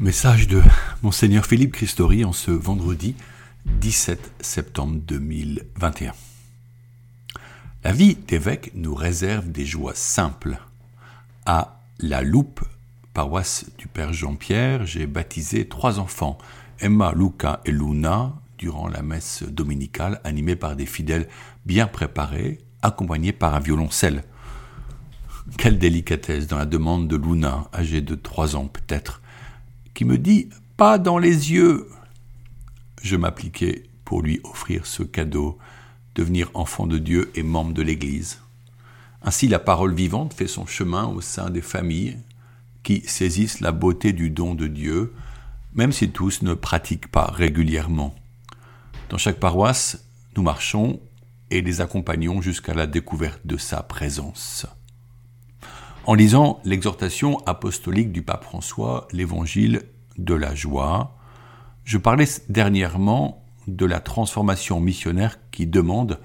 Message de Monseigneur Philippe Christori en ce vendredi 17 septembre 2021. La vie d'évêque nous réserve des joies simples. À la Loupe, paroisse du Père Jean-Pierre, j'ai baptisé trois enfants, Emma, Luca et Luna, durant la messe dominicale, animée par des fidèles bien préparés, accompagnés par un violoncelle. Quelle délicatesse dans la demande de Luna, âgée de trois ans peut-être, qui me dit Pas dans les yeux Je m'appliquai pour lui offrir ce cadeau, devenir enfant de Dieu et membre de l'Église. Ainsi la parole vivante fait son chemin au sein des familles qui saisissent la beauté du don de Dieu, même si tous ne pratiquent pas régulièrement. Dans chaque paroisse, nous marchons et les accompagnons jusqu'à la découverte de sa présence. En lisant l'exhortation apostolique du pape François, l'évangile de la joie, je parlais dernièrement de la transformation missionnaire qui demande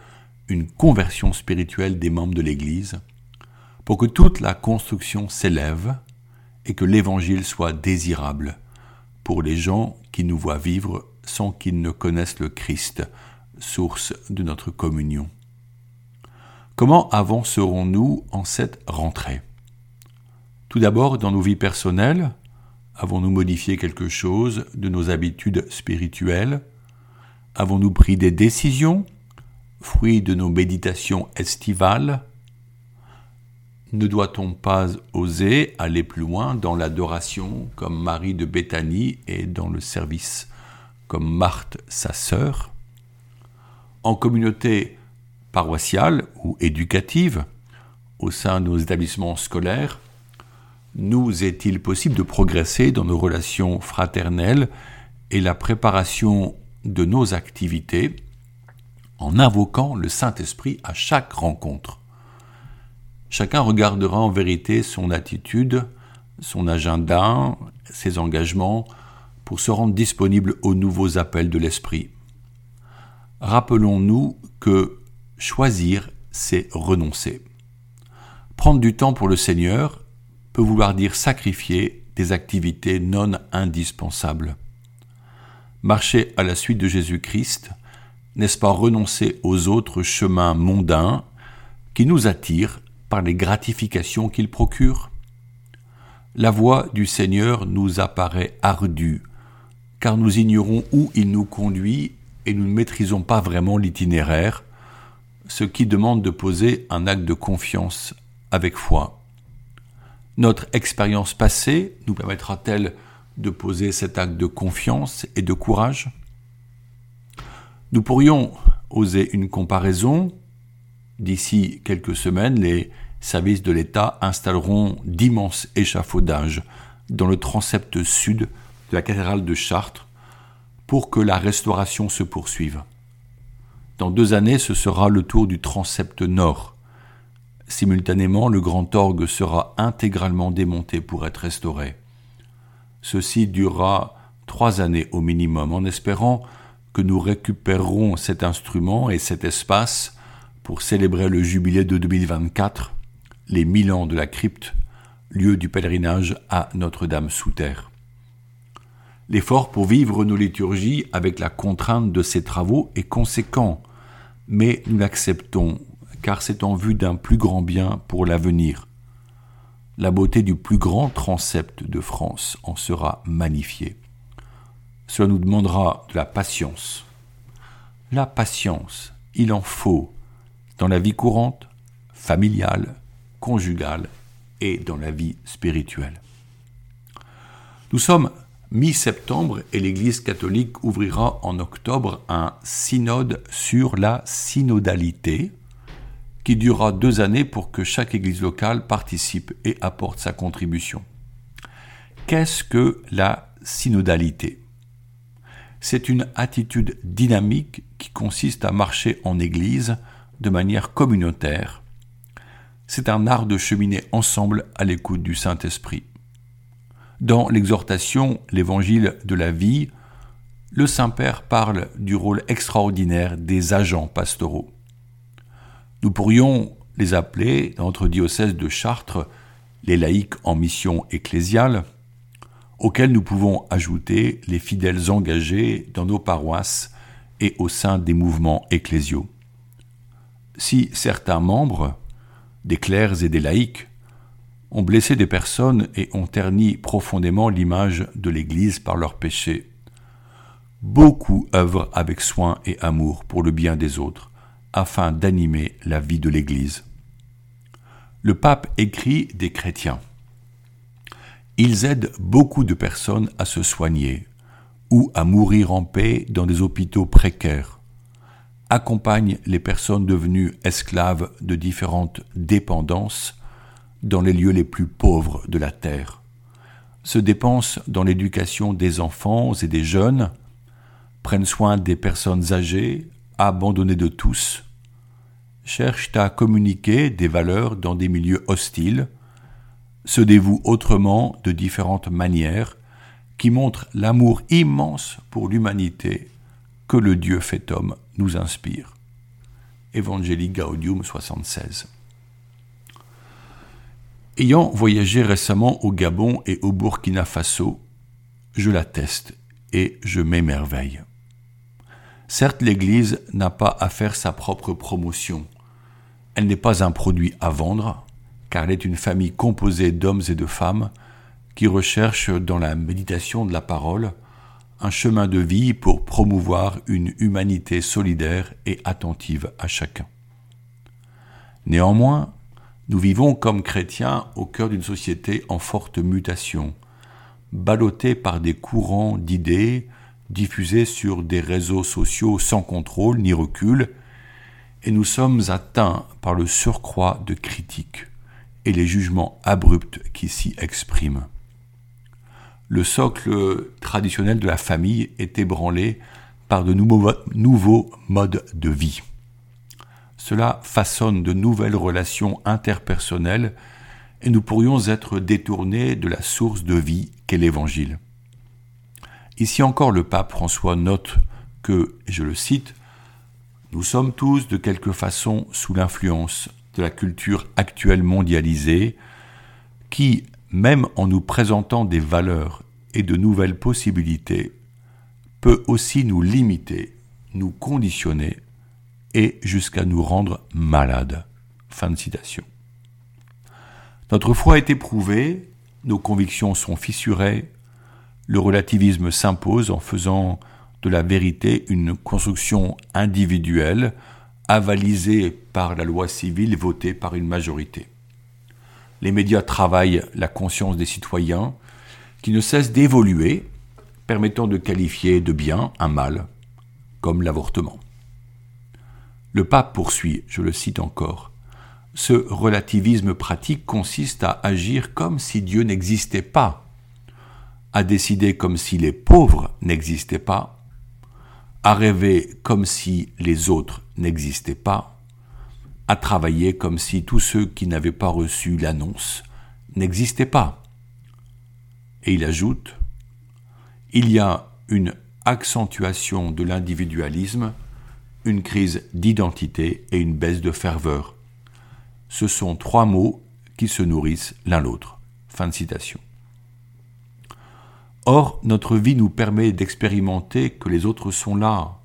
une conversion spirituelle des membres de l'Église pour que toute la construction s'élève et que l'Évangile soit désirable pour les gens qui nous voient vivre sans qu'ils ne connaissent le Christ, source de notre communion. Comment avancerons-nous en cette rentrée? Tout d'abord, dans nos vies personnelles, avons-nous modifié quelque chose de nos habitudes spirituelles? Avons-nous pris des décisions, fruits de nos méditations estivales? Ne doit-on pas oser aller plus loin dans l'adoration comme Marie de Béthanie et dans le service comme Marthe, sa sœur? En communauté paroissiale ou éducative, au sein de nos établissements scolaires, nous est-il possible de progresser dans nos relations fraternelles et la préparation de nos activités en invoquant le Saint-Esprit à chaque rencontre? Chacun regardera en vérité son attitude, son agenda, ses engagements pour se rendre disponible aux nouveaux appels de l'Esprit. Rappelons-nous que choisir, c'est renoncer. Prendre du temps pour le Seigneur, peut vouloir dire sacrifier des activités non indispensables. Marcher à la suite de Jésus-Christ, n'est-ce pas renoncer aux autres chemins mondains qui nous attirent par les gratifications qu'ils procurent La voie du Seigneur nous apparaît ardue, car nous ignorons où il nous conduit et nous ne maîtrisons pas vraiment l'itinéraire, ce qui demande de poser un acte de confiance avec foi. Notre expérience passée nous permettra-t-elle de poser cet acte de confiance et de courage? Nous pourrions oser une comparaison. D'ici quelques semaines, les services de l'État installeront d'immenses échafaudages dans le transept sud de la cathédrale de Chartres pour que la restauration se poursuive. Dans deux années, ce sera le tour du transept nord Simultanément, le grand orgue sera intégralement démonté pour être restauré. Ceci durera trois années au minimum, en espérant que nous récupérerons cet instrument et cet espace pour célébrer le jubilé de 2024, les mille ans de la crypte, lieu du pèlerinage à Notre-Dame sous terre. L'effort pour vivre nos liturgies avec la contrainte de ces travaux est conséquent, mais nous l'acceptons car c'est en vue d'un plus grand bien pour l'avenir. La beauté du plus grand transept de France en sera magnifiée. Cela nous demandera de la patience. La patience, il en faut dans la vie courante, familiale, conjugale et dans la vie spirituelle. Nous sommes mi-septembre et l'Église catholique ouvrira en octobre un synode sur la synodalité, qui durera deux années pour que chaque Église locale participe et apporte sa contribution. Qu'est-ce que la synodalité? C'est une attitude dynamique qui consiste à marcher en Église de manière communautaire. C'est un art de cheminer ensemble à l'écoute du Saint-Esprit. Dans l'exhortation L'Évangile de la vie, le Saint-Père parle du rôle extraordinaire des agents pastoraux. Nous pourrions les appeler, dans notre diocèse de Chartres, les laïcs en mission ecclésiale. auxquels nous pouvons ajouter les fidèles engagés dans nos paroisses et au sein des mouvements ecclésiaux. Si certains membres, des clercs et des laïcs, ont blessé des personnes et ont terni profondément l'image de l'Église par leurs péchés, beaucoup œuvrent avec soin et amour pour le bien des autres, afin d'animer la vie de l'Église. Le pape écrit des chrétiens. Ils aident beaucoup de personnes à se soigner ou à mourir en paix dans des hôpitaux précaires, accompagnent les personnes devenues esclaves de différentes dépendances dans les lieux les plus pauvres de la terre, se dépensent dans l'éducation des enfants et des jeunes, prennent soin des personnes âgées, abandonnées de tous, cherchent à communiquer des valeurs dans des milieux hostiles, se dévouent autrement de différentes manières, qui montrent l'amour immense pour l'humanité que le Dieu fait homme nous inspire. Evangelii Gaudium 76. Ayant voyagé récemment au Gabon et au Burkina Faso, je l'atteste et je m'émerveille. Certes, l'Église n'a pas à faire sa propre promotion. Elle n'est pas un produit à vendre, car elle est une famille composée d'hommes et de femmes qui recherchent dans la méditation de la parole un chemin de vie pour promouvoir une humanité solidaire et attentive à chacun. Néanmoins, nous vivons comme chrétiens au cœur d'une société en forte mutation, ballottée par des courants d'idées diffusés sur des réseaux sociaux sans contrôle ni recul, et nous sommes atteints par le surcroît de critiques et les jugements abrupts qui s'y expriment. Le socle traditionnel de la famille est ébranlé par de nouveaux, modes de vie. Cela façonne de nouvelles relations interpersonnelles et nous pourrions être détournés de la source de vie qu'est l'Évangile. Ici encore le pape François note que, je le cite, Nous sommes tous de quelque façon sous l'influence de la culture actuelle mondialisée qui, même en nous présentant des valeurs et de nouvelles possibilités, peut aussi nous limiter, nous conditionner et jusqu'à nous rendre malades. Fin de citation. Notre foi est éprouvée, nos convictions sont fissurées, le relativisme s'impose en faisant de la vérité une construction individuelle avalisée par la loi civile votée par une majorité. Les médias travaillent la conscience des citoyens qui ne cesse d'évoluer, permettant de qualifier de bien un mal, comme l'avortement. Le pape poursuit, je le cite encore, ce relativisme pratique consiste à agir comme si Dieu n'existait pas, à décider comme si les pauvres n'existaient pas, à rêver comme si les autres n'existaient pas, à travailler comme si tous ceux qui n'avaient pas reçu l'annonce n'existaient pas. Et il ajoute, il y a une accentuation de l'individualisme, une crise d'identité et une baisse de ferveur. Ce sont trois mots qui se nourrissent l'un l'autre. Fin de citation. Or, notre vie nous permet d'expérimenter que les autres sont là,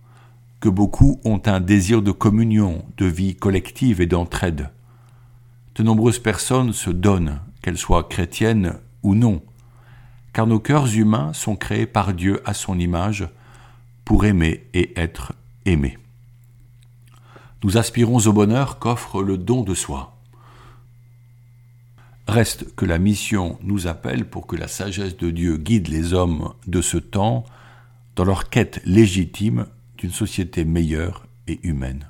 que beaucoup ont un désir de communion, de vie collective et d'entraide. De nombreuses personnes se donnent, qu'elles soient chrétiennes ou non, car nos cœurs humains sont créés par Dieu à son image pour aimer et être aimés. Nous aspirons au bonheur qu'offre le don de soi. Reste que la mission nous appelle pour que la sagesse de Dieu guide les hommes de ce temps dans leur quête légitime d'une société meilleure et humaine.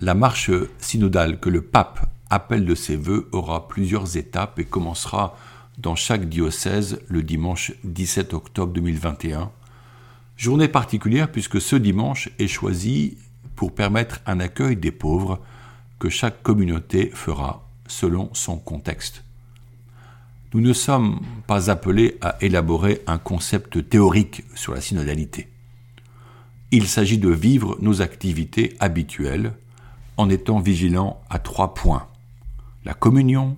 La marche synodale que le pape appelle de ses voeux aura plusieurs étapes et commencera dans chaque diocèse le dimanche 17 octobre 2021. Journée particulière puisque ce dimanche est choisi pour permettre un accueil des pauvres que chaque communauté fera selon son contexte. Nous ne sommes pas appelés à élaborer un concept théorique sur la synodalité. Il s'agit de vivre nos activités habituelles en étant vigilants à trois points la communion,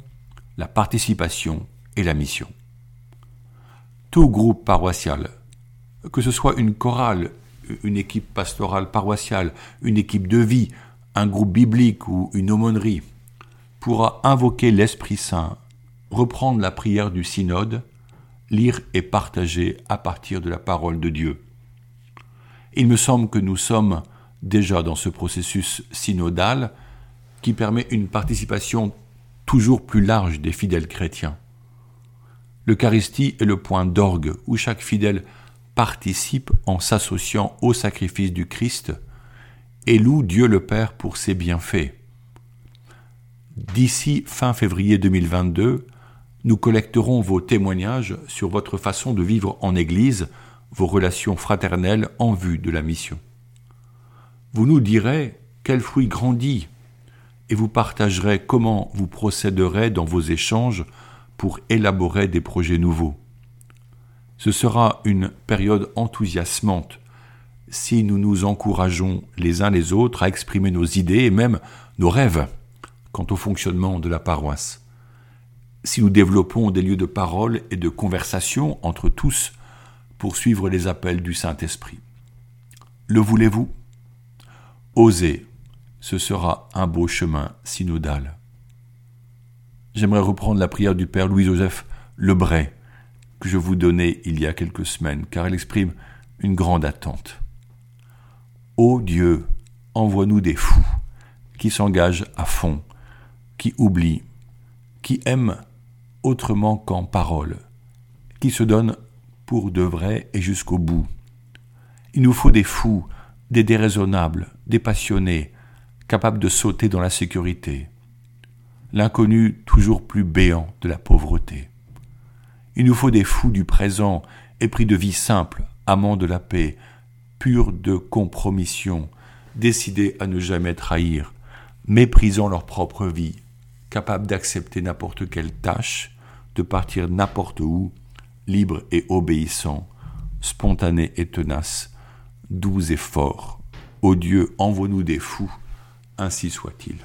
la participation et la mission. tout groupe paroissial, que ce soit une chorale, une équipe pastorale paroissiale, une équipe de vie, un groupe biblique ou une aumônerie, pourra invoquer l'Esprit Saint, reprendre la prière du synode, lire et partager à partir de la parole de Dieu. Il me semble que nous sommes déjà dans ce processus synodal qui permet une participation toujours plus large des fidèles chrétiens. L'Eucharistie est le point d'orgue où chaque fidèle participe en s'associant au sacrifice du Christ et loue Dieu le Père pour ses bienfaits. D'ici fin février 2022, nous collecterons vos témoignages sur votre façon de vivre en Église, vos relations fraternelles en vue de la mission. Vous nous direz quel fruit grandit et vous partagerez comment vous procéderez dans vos échanges pour élaborer des projets nouveaux. Ce sera une période enthousiasmante si nous nous encourageons les uns les autres à exprimer nos idées et même nos rêves quant au fonctionnement de la paroisse. Si nous développons des lieux de parole et de conversation entre tous pour suivre les appels du Saint-Esprit. Le voulez-vous? Osez ce sera un beau chemin synodal. J'aimerais reprendre la prière du Père Louis-Joseph Lebray, que je vous donnais il y a quelques semaines, car elle exprime une grande attente. Ô Dieu, envoie-nous des fous qui s'engagent à fond, qui oublient, qui aiment autrement qu'en parole, qui se donnent pour de vrai et jusqu'au bout. Il nous faut des fous, des déraisonnables, des passionnés, capable de sauter dans la sécurité, l'inconnu toujours plus béant de la pauvreté. Il nous faut des fous du présent, épris de vie simple, amants de la paix, purs de compromission, décidés à ne jamais trahir, méprisant leur propre vie, capables d'accepter n'importe quelle tâche, de partir n'importe où, libres et obéissants, spontanés et tenaces, doux et forts. Ô Dieu, envoie-nous des fous ainsi soit-il.